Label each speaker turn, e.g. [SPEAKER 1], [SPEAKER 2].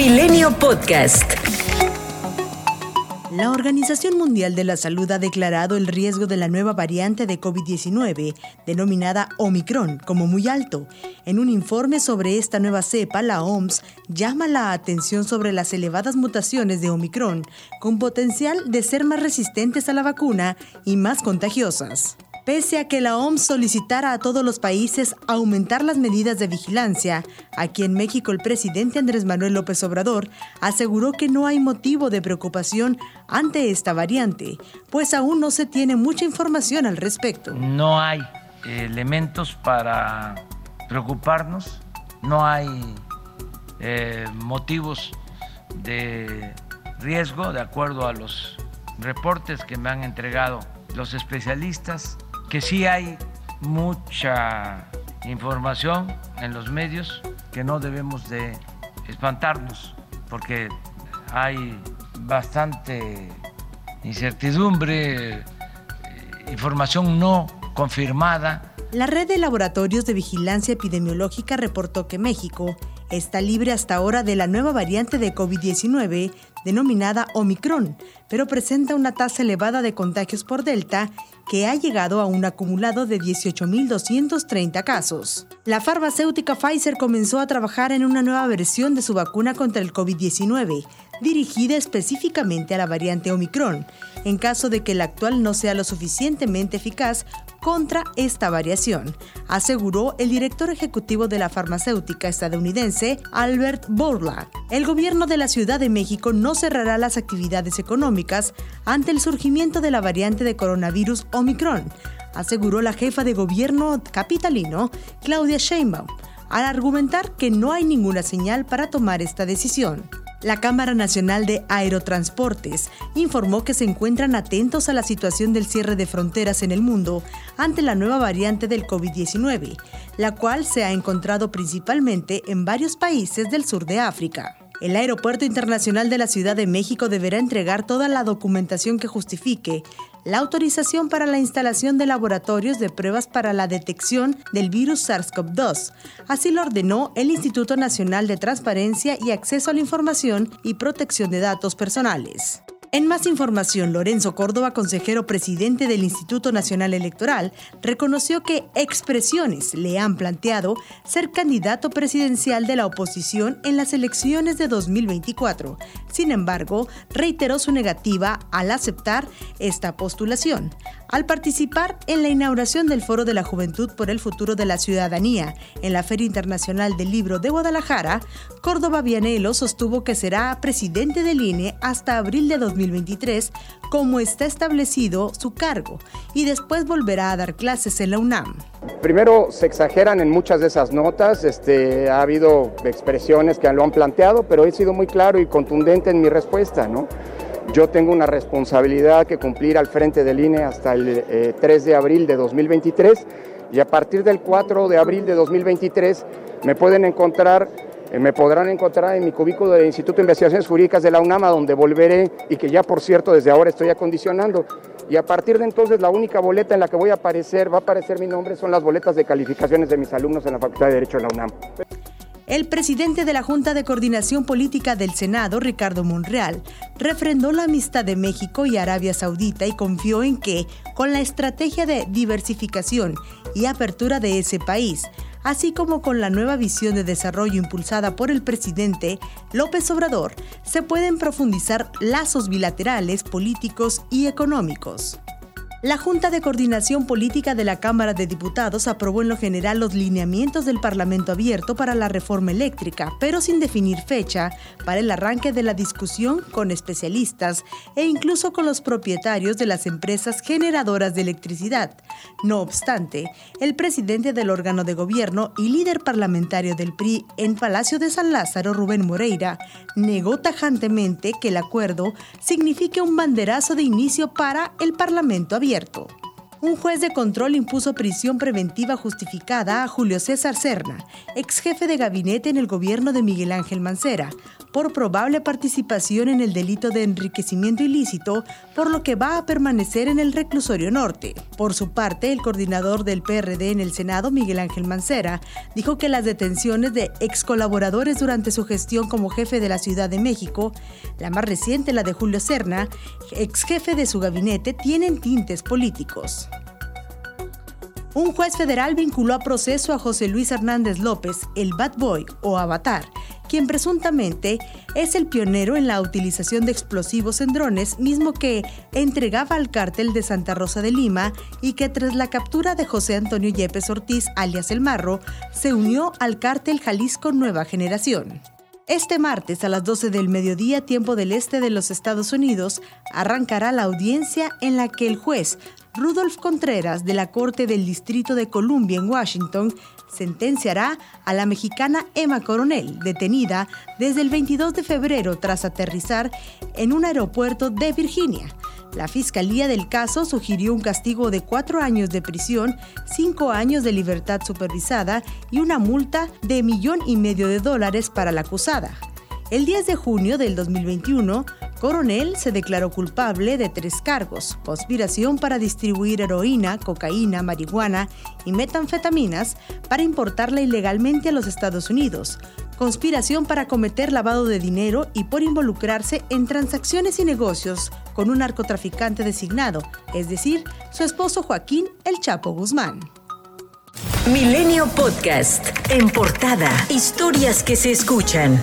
[SPEAKER 1] Milenio Podcast.
[SPEAKER 2] La Organización Mundial de la Salud ha declarado el riesgo de la nueva variante de COVID-19, denominada Omicron, como muy alto. En un informe sobre esta nueva cepa, la OMS llama la atención sobre las elevadas mutaciones de Omicron, con potencial de ser más resistentes a la vacuna y más contagiosas. Pese a que la OMS solicitara a todos los países aumentar las medidas de vigilancia, aquí en México el presidente Andrés Manuel López Obrador aseguró que no hay motivo de preocupación ante esta variante, pues aún no se tiene mucha información al respecto.
[SPEAKER 3] No hay elementos para preocuparnos, no hay eh, motivos de riesgo de acuerdo a los reportes que me han entregado los especialistas que sí hay mucha información en los medios que no debemos de espantarnos porque hay bastante incertidumbre, información no confirmada.
[SPEAKER 2] La red de laboratorios de vigilancia epidemiológica reportó que México está libre hasta ahora de la nueva variante de COVID-19 denominada Omicron, pero presenta una tasa elevada de contagios por Delta que ha llegado a un acumulado de 18.230 casos. La farmacéutica Pfizer comenzó a trabajar en una nueva versión de su vacuna contra el COVID-19, dirigida específicamente a la variante Omicron, en caso de que la actual no sea lo suficientemente eficaz contra esta variación, aseguró el director ejecutivo de la farmacéutica estadounidense, Albert Bourla. El gobierno de la Ciudad de México no cerrará las actividades económicas ante el surgimiento de la variante de coronavirus Omicron, aseguró la jefa de gobierno capitalino, Claudia Sheinbaum, al argumentar que no hay ninguna señal para tomar esta decisión. La Cámara Nacional de Aerotransportes informó que se encuentran atentos a la situación del cierre de fronteras en el mundo ante la nueva variante del COVID-19, la cual se ha encontrado principalmente en varios países del sur de África. El Aeropuerto Internacional de la Ciudad de México deberá entregar toda la documentación que justifique la autorización para la instalación de laboratorios de pruebas para la detección del virus SARS-CoV-2. Así lo ordenó el Instituto Nacional de Transparencia y Acceso a la Información y Protección de Datos Personales. En más información, Lorenzo Córdoba, consejero presidente del Instituto Nacional Electoral, reconoció que expresiones le han planteado ser candidato presidencial de la oposición en las elecciones de 2024. Sin embargo, reiteró su negativa al aceptar esta postulación. Al participar en la inauguración del Foro de la Juventud por el Futuro de la Ciudadanía en la Feria Internacional del Libro de Guadalajara, Córdoba Vianelo sostuvo que será presidente del INE hasta abril de 2023, como está establecido su cargo, y después volverá a dar clases en la UNAM.
[SPEAKER 4] Primero se exageran en muchas de esas notas, este, ha habido expresiones que lo han planteado, pero he sido muy claro y contundente en mi respuesta, ¿no? Yo tengo una responsabilidad que cumplir al frente del INE hasta el 3 eh, de abril de 2023 y a partir del 4 de abril de 2023 me pueden encontrar eh, me podrán encontrar en mi cubículo del Instituto de Investigaciones Jurídicas de la UNAMA, donde volveré y que ya por cierto desde ahora estoy acondicionando. Y a partir de entonces la única boleta en la que voy a aparecer, va a aparecer mi nombre, son las boletas de calificaciones de mis alumnos en la Facultad de Derecho de la UNAM.
[SPEAKER 2] El presidente de la Junta de Coordinación Política del Senado, Ricardo Monreal, refrendó la amistad de México y Arabia Saudita y confió en que, con la estrategia de diversificación y apertura de ese país, así como con la nueva visión de desarrollo impulsada por el presidente López Obrador, se pueden profundizar lazos bilaterales, políticos y económicos. La Junta de Coordinación Política de la Cámara de Diputados aprobó en lo general los lineamientos del Parlamento abierto para la reforma eléctrica, pero sin definir fecha para el arranque de la discusión con especialistas e incluso con los propietarios de las empresas generadoras de electricidad. No obstante, el presidente del órgano de gobierno y líder parlamentario del PRI en Palacio de San Lázaro, Rubén Moreira, negó tajantemente que el acuerdo signifique un banderazo de inicio para el Parlamento abierto abierto un juez de control impuso prisión preventiva justificada a Julio César Serna, ex jefe de gabinete en el gobierno de Miguel Ángel Mancera, por probable participación en el delito de enriquecimiento ilícito, por lo que va a permanecer en el reclusorio norte. Por su parte, el coordinador del PRD en el Senado, Miguel Ángel Mancera, dijo que las detenciones de ex colaboradores durante su gestión como jefe de la Ciudad de México, la más reciente la de Julio Serna, ex jefe de su gabinete, tienen tintes políticos. Un juez federal vinculó a proceso a José Luis Hernández López, el Bad Boy o Avatar, quien presuntamente es el pionero en la utilización de explosivos en drones, mismo que entregaba al cártel de Santa Rosa de Lima y que tras la captura de José Antonio Yepes Ortiz, alias El Marro, se unió al cártel Jalisco Nueva Generación. Este martes a las 12 del mediodía, tiempo del este de los Estados Unidos, arrancará la audiencia en la que el juez Rudolf Contreras de la Corte del Distrito de Columbia en Washington sentenciará a la mexicana Emma Coronel, detenida desde el 22 de febrero tras aterrizar en un aeropuerto de Virginia. La fiscalía del caso sugirió un castigo de cuatro años de prisión, cinco años de libertad supervisada y una multa de millón y medio de dólares para la acusada. El 10 de junio del 2021, Coronel se declaró culpable de tres cargos, conspiración para distribuir heroína, cocaína, marihuana y metanfetaminas para importarla ilegalmente a los Estados Unidos, conspiración para cometer lavado de dinero y por involucrarse en transacciones y negocios con un narcotraficante designado, es decir, su esposo Joaquín El Chapo Guzmán.
[SPEAKER 1] Milenio Podcast, en portada, historias que se escuchan.